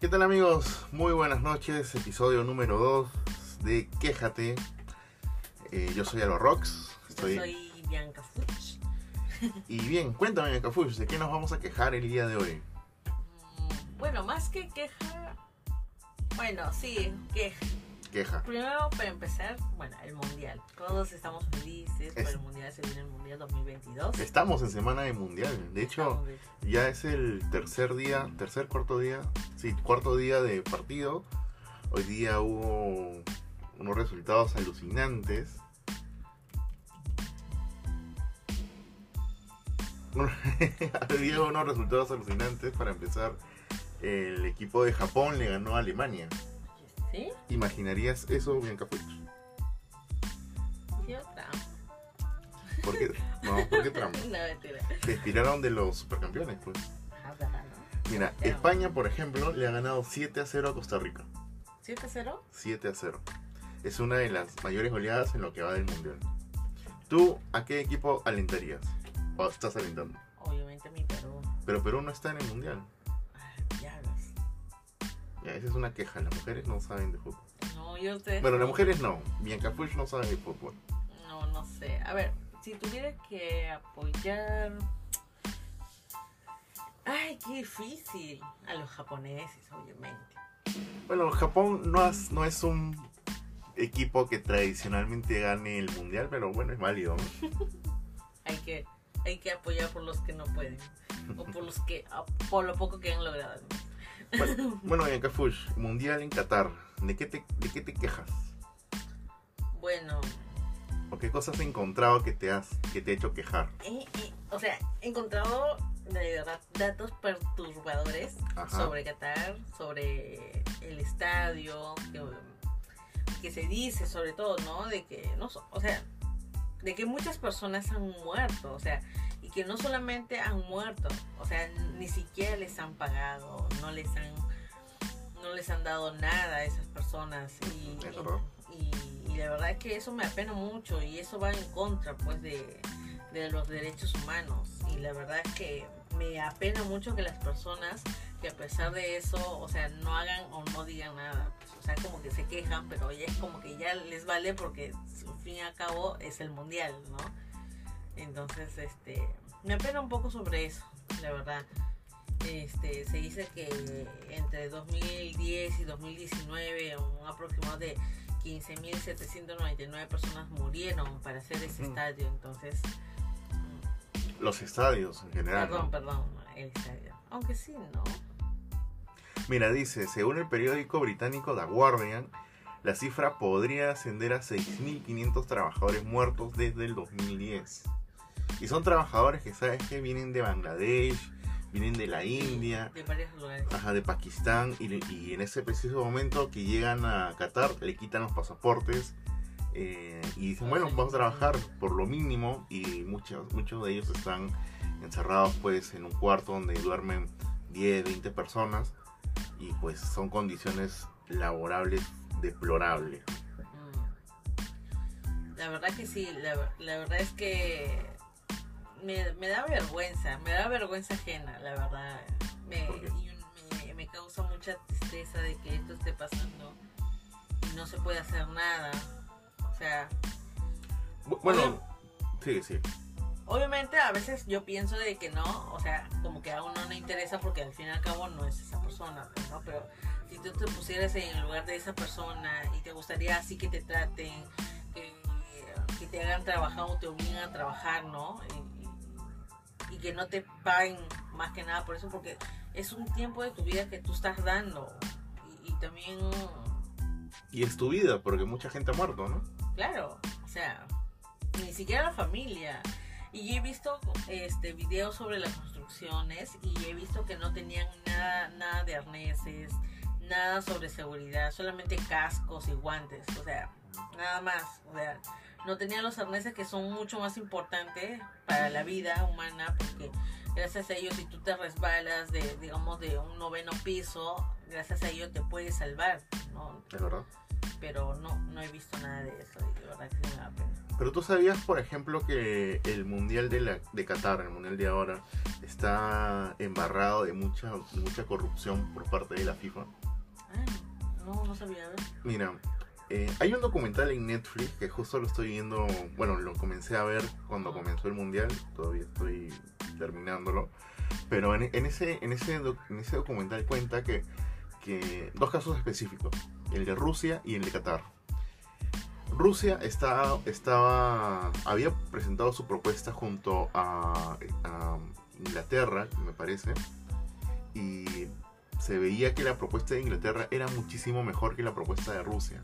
¿Qué tal amigos? Muy buenas noches, episodio número 2 de Quéjate. Eh, yo soy Rox. Estoy... Yo soy Bianca Fuchs. Y bien, cuéntame Bianca Fuchs, ¿de qué nos vamos a quejar el día de hoy? Mm, Bueno, más que queja. Bueno, sí, queja. Queja. Primero, para empezar, bueno, el mundial. Todos estamos felices por el mundial. Se viene el mundial 2022. Estamos en semana de mundial. De hecho, Estamos ya es el tercer día, tercer, cuarto día, sí, cuarto día de partido. Hoy día hubo unos resultados alucinantes. Hoy día hubo unos resultados alucinantes. Para empezar, el equipo de Japón le ganó a Alemania. ¿Sí? ¿Imaginarías eso, Bianca Fuchs? ¿Sí otra? ¿Por qué? No, ¿por qué tramo? No, mentira. Se inspiraron de los supercampeones, pues. Ah, verdad, ¿no? Mira, España, por ejemplo, le ha ganado 7 a 0 a Costa Rica. ¿7-0? 7 a 0. Es una de las mayores goleadas en lo que va del mundial. ¿Tú a qué equipo alentarías? O estás alentando. Obviamente mi Perú. Pero Perú no está en el mundial. Ya esa es una queja. Las mujeres no saben de fútbol. No, yo ustedes. Bueno, las mujeres no. Bianca Fuchs no sabe de fútbol. No, no sé. A ver, si tuviera que apoyar. Ay, qué difícil. A los japoneses, obviamente. Bueno, Japón no es, no es un equipo que tradicionalmente gane el mundial, pero bueno, es válido. Hay que, hay que apoyar por los que no pueden. O por los que, por lo poco que han logrado. Bueno, bueno Fuchs, mundial en Qatar. ¿De qué te, de qué te quejas? Bueno, ¿O qué cosas has encontrado que te, has, que te ha hecho quejar? eh, eh, o sea, he encontrado de verdad datos perturbadores Ajá. sobre Qatar, sobre el estadio, que, que se dice sobre todo, ¿no? De que, no, o sea, de que muchas personas han muerto, o sea, y que no solamente han muerto, o sea, ni siquiera les han pagado, no les han, no les han dado nada a esas personas y, Es y, y la verdad es que eso me apena mucho y eso va en contra, pues, de, de los derechos humanos. Y la verdad es que me apena mucho que las personas que a pesar de eso, o sea, no hagan o no digan nada, pues, o sea, como que se quejan, pero ya es como que ya les vale porque al fin y al cabo es el mundial, ¿no? Entonces, este, me apena un poco sobre eso, la verdad. Este, se dice que entre 2010 y 2019 un aproximado de 15.799 personas murieron para hacer ese Ujú. estadio, entonces Los estadios en general. Perdón, ¿no? perdón, el estadio. Aunque sí, ¿no? Mira, dice, según el periódico británico The Guardian, la cifra podría ascender a 6.500 trabajadores muertos desde el 2010. Y son trabajadores que, ¿sabes que Vienen de Bangladesh, vienen de la India, De varios lugares. ajá, de Pakistán, y, y en ese preciso momento que llegan a Qatar, le quitan los pasaportes. eh, y dicen, bueno, vamos a trabajar por lo mínimo y muchos, muchos de ellos están encerrados pues en un cuarto donde duermen 10, 20 personas y pues son condiciones laborables deplorables. Mm. La verdad que sí, la, la verdad es que me, me da vergüenza, me da vergüenza ajena, la verdad. Me, me, me causa mucha tristeza de que esto esté pasando y no se puede hacer nada. O sea, Bu- Bueno, sí, sí. Obviamente a veces yo pienso de que no, o sea, como que a uno no interesa porque al fin y al cabo no es esa persona, ¿no? Pero si tú te pusieras en el lugar de esa persona y te gustaría así que te traten, que, que te hagan trabajar o te obliguen a trabajar, ¿no? Y, que no te paguen más que nada por eso, porque es un tiempo de tu vida que tú estás dando. Y, y también, Y es tu vida, porque mucha gente ha muerto, ¿no? claro, o sea, ni siquiera la familia. Y he visto este videos sobre las construcciones y he visto que no tenían nada, nada de arneses, nada sobre seguridad, solamente cascos y guantes, o sea, nada más, o sea, no tenían los arneses que son mucho más importantes para la vida humana porque gracias a ellos si tú te resbalas de digamos de un noveno piso, gracias a ellos te puedes salvar, ¿no? Es verdad. pero no, no he visto nada de eso y de verdad que sí me da pena. Pero tú sabías, por ejemplo, que el Mundial de, la, de Qatar, el Mundial de ahora, está embarrado de mucha, mucha corrupción por parte de la FIFA. Ah, no, no sabía. Mira, eh, hay un documental en Netflix que justo lo estoy viendo, bueno, lo comencé a ver cuando comenzó el Mundial, todavía estoy terminándolo, pero en, ese, en, ese, doc- en ese documental cuenta que, dos casos específicos, el de Rusia y el de Qatar. Rusia estaba, había presentado su propuesta junto a Inglaterra, me parece, y se veía que la propuesta de Inglaterra era muchísimo mejor que la propuesta de Rusia.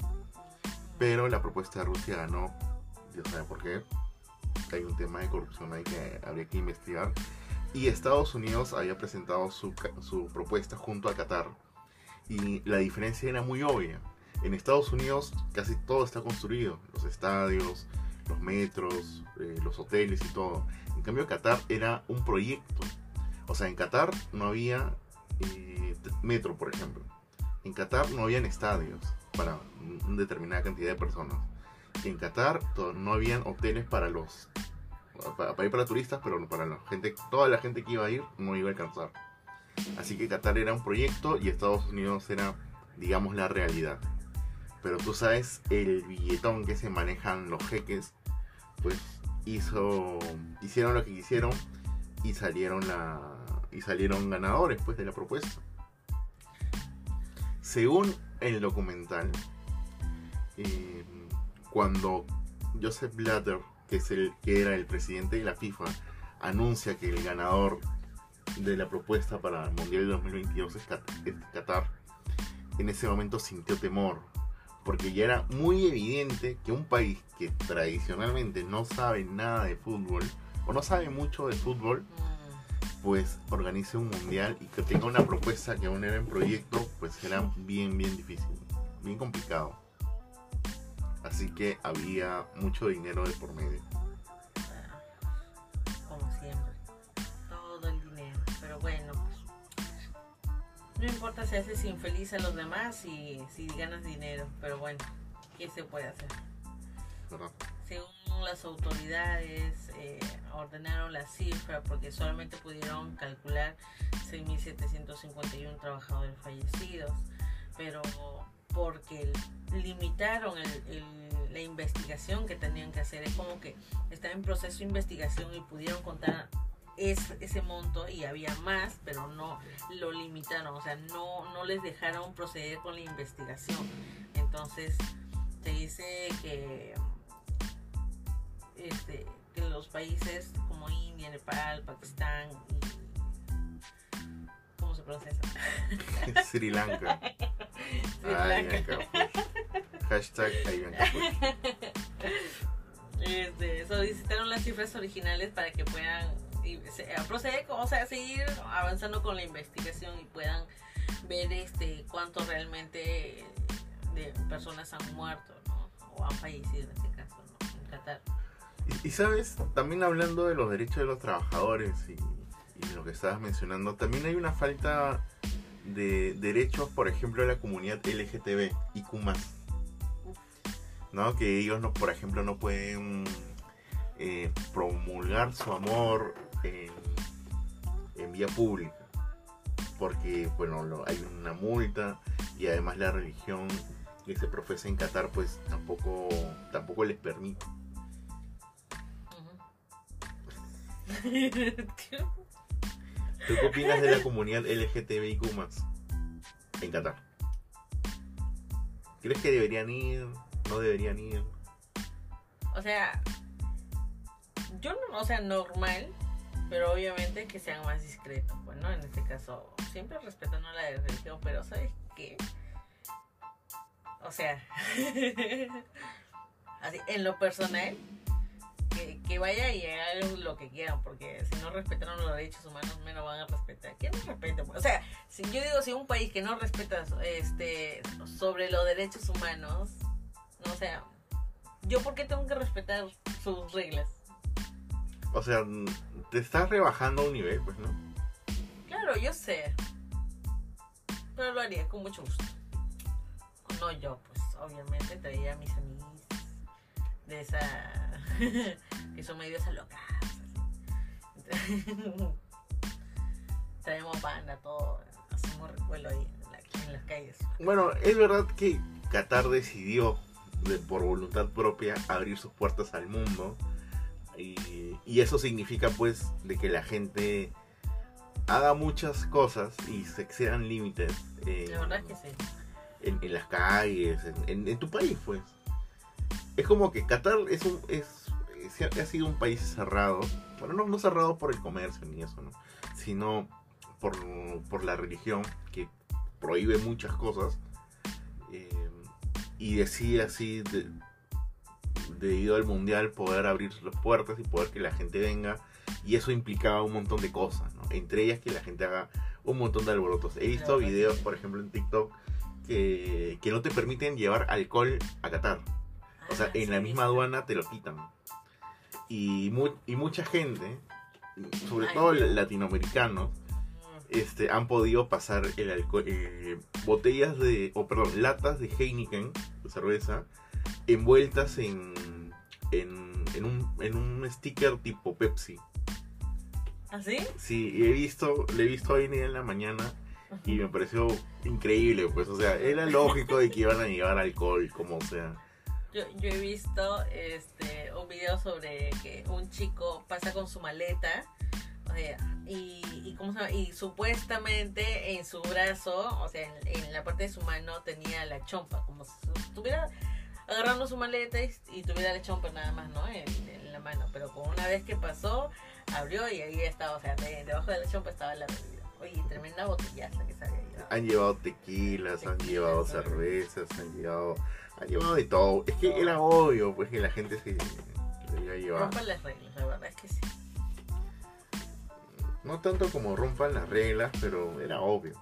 Pero la propuesta de Rusia ganó, Dios sabe por qué. Hay un tema de corrupción ahí que habría que investigar. Y Estados Unidos había presentado su, su propuesta junto a Qatar. Y la diferencia era muy obvia. En Estados Unidos casi todo está construido. Los estadios, los metros, eh, los hoteles y todo. En cambio Qatar era un proyecto. O sea, en Qatar no había eh, metro, por ejemplo. En Qatar no habían estadios para una determinada cantidad de personas. En Qatar no habían hoteles para los para, para ir para turistas, pero para la gente, toda la gente que iba a ir no iba a alcanzar. Así que Qatar era un proyecto y Estados Unidos era, digamos, la realidad. Pero tú sabes el billetón que se manejan los jeques, pues hizo, hicieron lo que quisieron y salieron la y salieron ganadores pues de la propuesta. Según el documental, eh, cuando Joseph Blatter, que es el que era el presidente de la FIFA, anuncia que el ganador de la propuesta para el Mundial de 2022 es Qatar, en ese momento sintió temor, porque ya era muy evidente que un país que tradicionalmente no sabe nada de fútbol, o no sabe mucho de fútbol, pues organice un mundial y que tenga una propuesta que aún era en proyecto, pues era bien, bien difícil, bien complicado. Así que había mucho dinero de por medio. como siempre. Todo el dinero. Pero bueno, pues, no importa si haces infeliz a los demás y si ganas dinero. Pero bueno, ¿qué se puede hacer? ¿verdad? Las autoridades, eh, ordenaron la cifra porque solamente pudieron calcular 6.751 trabajadores fallecidos, pero porque limitaron el- el- la investigación que tenían que hacer. Es como que está en proceso de investigación y pudieron contar es- ese monto y había más, pero no lo limitaron, o sea, no, no les dejaron proceder con la investigación. Entonces, se dice que este, que los países como India, Nepal, Pakistán y ¿cómo se pronuncia? Sri Lanka. Sri Lanka. Hashtag. Este, solicitaron las cifras originales para que puedan y se- a proceder, o sea, seguir avanzando con la investigación y puedan ver este cuánto realmente de personas han muerto, ¿no? O han fallecido en este caso, ¿no? En Qatar. Y, sabes, también hablando de los derechos de los trabajadores y, y lo que estabas mencionando, también hay una falta de derechos, por ejemplo, de la comunidad LGTB y Q+. ¿no? Que ellos, no, por ejemplo, no pueden eh, promulgar su amor en, en vía pública. Porque, bueno, hay una multa y además la religión que se profesa en Qatar, pues tampoco, tampoco les permite. ¿Tú qué opinas de la comunidad LGTBIQ en Qatar? ¿Crees que deberían ir? ¿No deberían ir? O sea, yo no, o sea, normal, pero obviamente que sean más discretos, pues, ¿no? En este caso, siempre respetando la religión, pero ¿sabes qué? O sea, así, en lo personal, que, que vaya y hagan lo que quieran, porque si no respetaron los derechos humanos, menos van a respetar. ¿Quién no respeta? O sea, si yo digo, si un país que no respeta este sobre los derechos humanos, no, o sea, ¿yo por qué tengo que respetar sus reglas? O sea, te estás rebajando a un nivel, pues, ¿no? Claro, yo sé. Pero lo haría con mucho gusto. No yo, pues, obviamente traía a mis amigos de esa que son medios así. Traemos banda, todo, hacemos recuelo ahí en, la- en las calles. Bueno, es verdad que Qatar decidió, de- por voluntad propia, abrir sus puertas al mundo. Y, y eso significa, pues, de que la gente haga muchas cosas y se excedan límites en, La verdad es que sí. en- en las calles, en, en- en tu país, pues. Es como que Qatar es un es- ha sido un país cerrado, bueno, no, no cerrado por el comercio ni eso, ¿no? sino por, por la religión que prohíbe muchas cosas eh, y decide así de- debido al mundial poder abrir las puertas y poder que la gente venga y eso implicaba un montón de cosas, ¿no? entre ellas que la gente haga un montón de alborotos. He visto videos, por ejemplo, en TikTok que, que no te permiten llevar alcohol a Qatar. O sea, Ah, en la misma aduana te lo quitan. Y, mu- y mucha gente, sobre todo latinoamericanos, este, han podido pasar el alcohol, eh, botellas de, o perdón, latas de Heineken, de cerveza, envueltas en, en, en un, en un sticker tipo Pepsi. ¿Así? Sí, y he visto, le he visto hoy en la mañana y me pareció increíble, pues, o sea, era lógico de que iban a llevar alcohol, como sea. Yo, yo he visto este un video sobre que un chico pasa con su maleta o sea, y, y, ¿cómo se llama? y supuestamente en su brazo, o sea, en, en la parte de su mano tenía la chompa, como si estuviera agarrando su maleta y, y tuviera la chompa nada más, ¿no? En, en la mano. Pero con una vez que pasó, abrió y ahí estaba, o sea, de- debajo de la chompa estaba la bebida. Oye, tremenda botellaza que se había llevado. Han llevado tequilas, han Tequilas, llevado claro. cervezas, han llevado, han llevado de todo. Es que era obvio, pues, que la gente se debía llevar. Rompan las reglas, la verdad es que sí. No tanto como rompan las reglas, pero era obvio.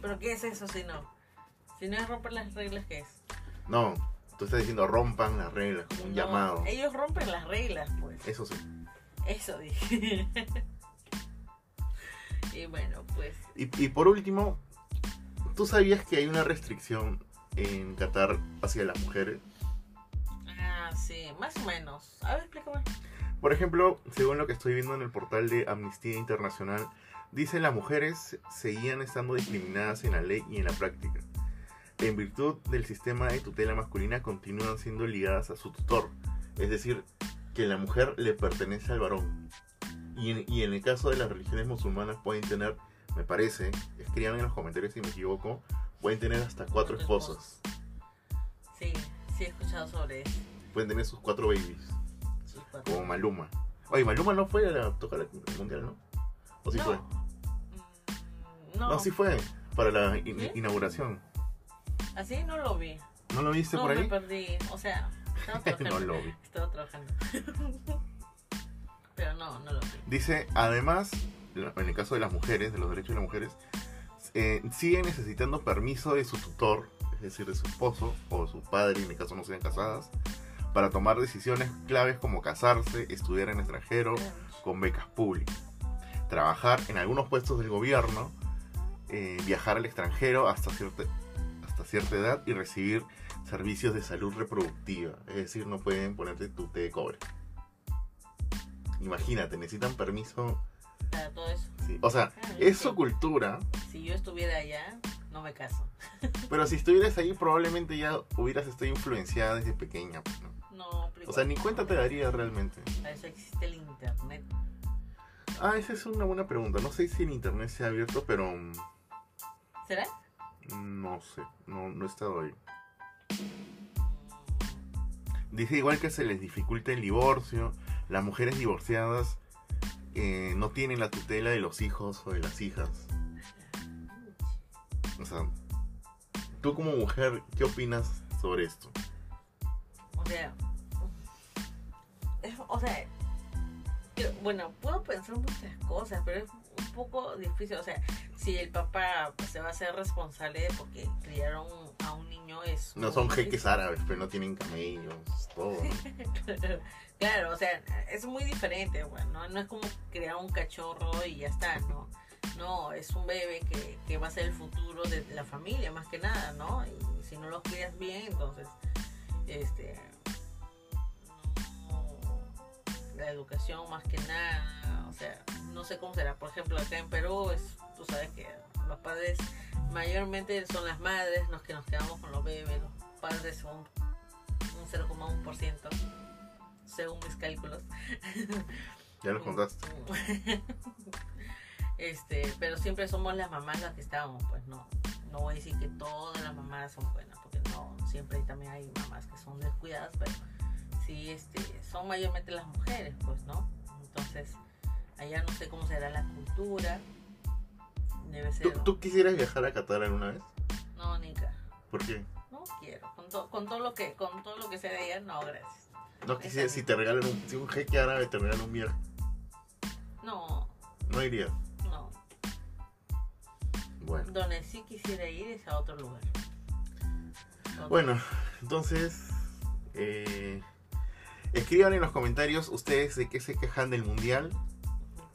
¿Pero qué es eso si no? Si no es romper las reglas, ¿qué es? No, tú estás diciendo rompan las reglas, como un No, llamado. Ellos rompen las reglas, pues. Eso sí. Eso dije. y bueno, pues. Y, y por último, ¿tú sabías que hay una restricción en Qatar hacia las mujeres? Ah, sí, más o menos. A ver, explícame. Por ejemplo, según lo que estoy viendo en el portal de Amnistía Internacional, dice las mujeres seguían estando discriminadas en la ley y en la práctica. En virtud del sistema de tutela masculina continúan siendo ligadas a su tutor, es decir, que la mujer le pertenece al varón. Y en, y en el caso de las religiones musulmanas pueden tener, me parece, escriban en los comentarios si me equivoco, pueden tener hasta cuatro esposas, Sí, sí he escuchado sobre eso. pueden tener sus cuatro babies, Sus cuatro. como Maluma. Oye, Maluma no fue a la, tocar el mundial, ¿no? ¿O sí no. fue? Mm, No, No, sí fue para la in- ¿Sí? inauguración. así no lo vi. ¿No lo viste No, por me ahí? perdí. O sea, estaba trabajando. no lo vi. Estaba trabajando. Pero no, no lo vi. Dice, además, en el caso de las mujeres, de los derechos de las mujeres, eh, siguen necesitando permiso de su tutor, es decir, de su esposo o su padre, en el caso no sean casadas, para tomar decisiones claves como casarse, estudiar en el extranjero, con becas públicas, trabajar en algunos puestos del gobierno, eh, viajar al extranjero hasta cierta, hasta cierta edad y recibir servicios de salud reproductiva. Es decir, no pueden ponerte tu té de cobre. Imagínate, necesitan permiso. Para todo eso. sí. O sea, Claro, es su cultura, Si yo estuviera allá, no me caso. pero si estuvieras ahí probablemente ya hubieras estado influenciada desde pequeña. pues, ¿no? No, pero O sea, ni cuenta te daría realmente. Para eso existe el internet. Ah, esa es una buena pregunta. No sé si en internet se ha abierto, pero mm, ¿Será? no sé, no, no he estado ahí. Dice igual que se les dificulta el divorcio, las mujeres divorciadas eh, no tienen la tutela de los hijos o de las hijas. O sea, tú como mujer, ¿qué opinas sobre esto? O sea, es- o sea, yo- bueno, puedo pensar muchas cosas, pero es un poco difícil. O sea, si el papá pues, se va a hacer responsable de porque criaron a un niño es No son difícil. jeques árabes, pero no tienen camellos, todo. claro, o sea, es muy diferente, bueno, no, no es como crear un cachorro y ya está, ¿no? No, es un bebé que, que va a ser el futuro de la familia, más que nada, ¿no? Y si no los cuidas bien, entonces, este, la educación más que nada, o sea, no sé cómo será. Por ejemplo, acá en Perú, es, tú sabes que los padres mayormente son las madres los que nos quedamos con los bebés, los padres son un 0,1%, según mis cálculos. Ya lo contaste. Este, pero siempre somos las mamás las que estábamos, pues no. No voy a decir que todas las mamás son buenas, porque no, siempre también hay mamás que son descuidadas, pero sí, este, son mayormente las mujeres, pues, ¿no? Entonces, allá no sé cómo será la cultura. Debe ser. ¿Tú, tú quisieras viajar a Qatar alguna vez? No, Nica, ¿Por qué? no quiero. Con, to- con todo lo que, con todo lo que sea de allá, no, gracias. No quisieras, si te regalan un, si un jeque árabe te regalan un viaje, No, no irías. Bueno. Donde sí quisiera ir es a otro lugar. Bueno, entonces, eh, escriban en los comentarios ustedes de qué se quejan del mundial.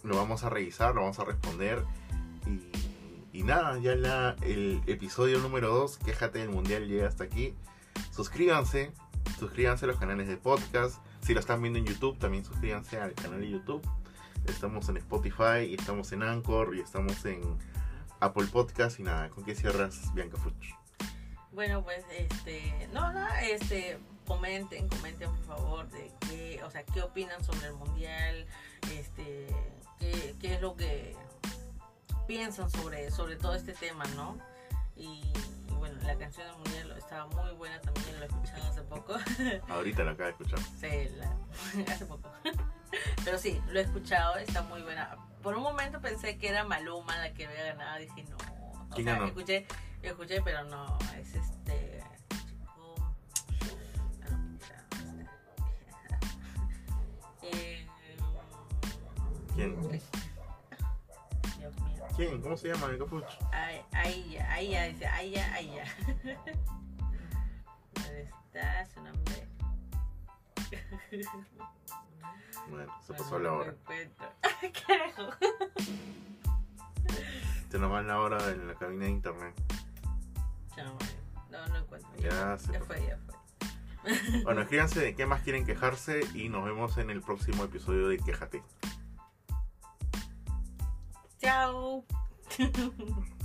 Lo vamos a revisar, lo vamos a responder. Y, y nada, ya la, el episodio número 2, Quéjate del mundial, llega hasta aquí. Suscríbanse, suscríbanse a los canales de podcast. Si lo están viendo en YouTube, también suscríbanse al canal de YouTube. Estamos en Spotify, y estamos en Anchor y estamos en Apple Podcast. Y nada, ¿con qué cierras, Bianca Fuch? Bueno, pues, este, no, no, este, comenten, comenten por favor de qué, o sea, qué opinan sobre el mundial, este, qué, qué es lo que piensan sobre, sobre todo este tema, ¿no? Y, y bueno, la canción del mundial estaba muy buena también, lo he escuchado hace poco, Ahorita lo acabo de escuchar. sí, la- hace poco, pero sí, lo he escuchado, está muy buena. Por un momento pensé que era Maluma la que había ganado, dije no, o ¿Quién sea, ganó? escuché, escuché, pero no, es este chico. no, eh, ¿Quién? Dios mío. ¿Quién? ¿Cómo se llama, ahí ya, ahí ya, dice, ahí ya, ahí ya. ¿Dónde está su nombre? Bueno, se pasó la hora. Carajo. Se nos va la hora en la cabina de internet. No, no, no encuentro. Ya se ya fue, ya fue. Bueno, escríbanse de qué más quieren quejarse y nos vemos en el próximo episodio de Quéjate. Chao.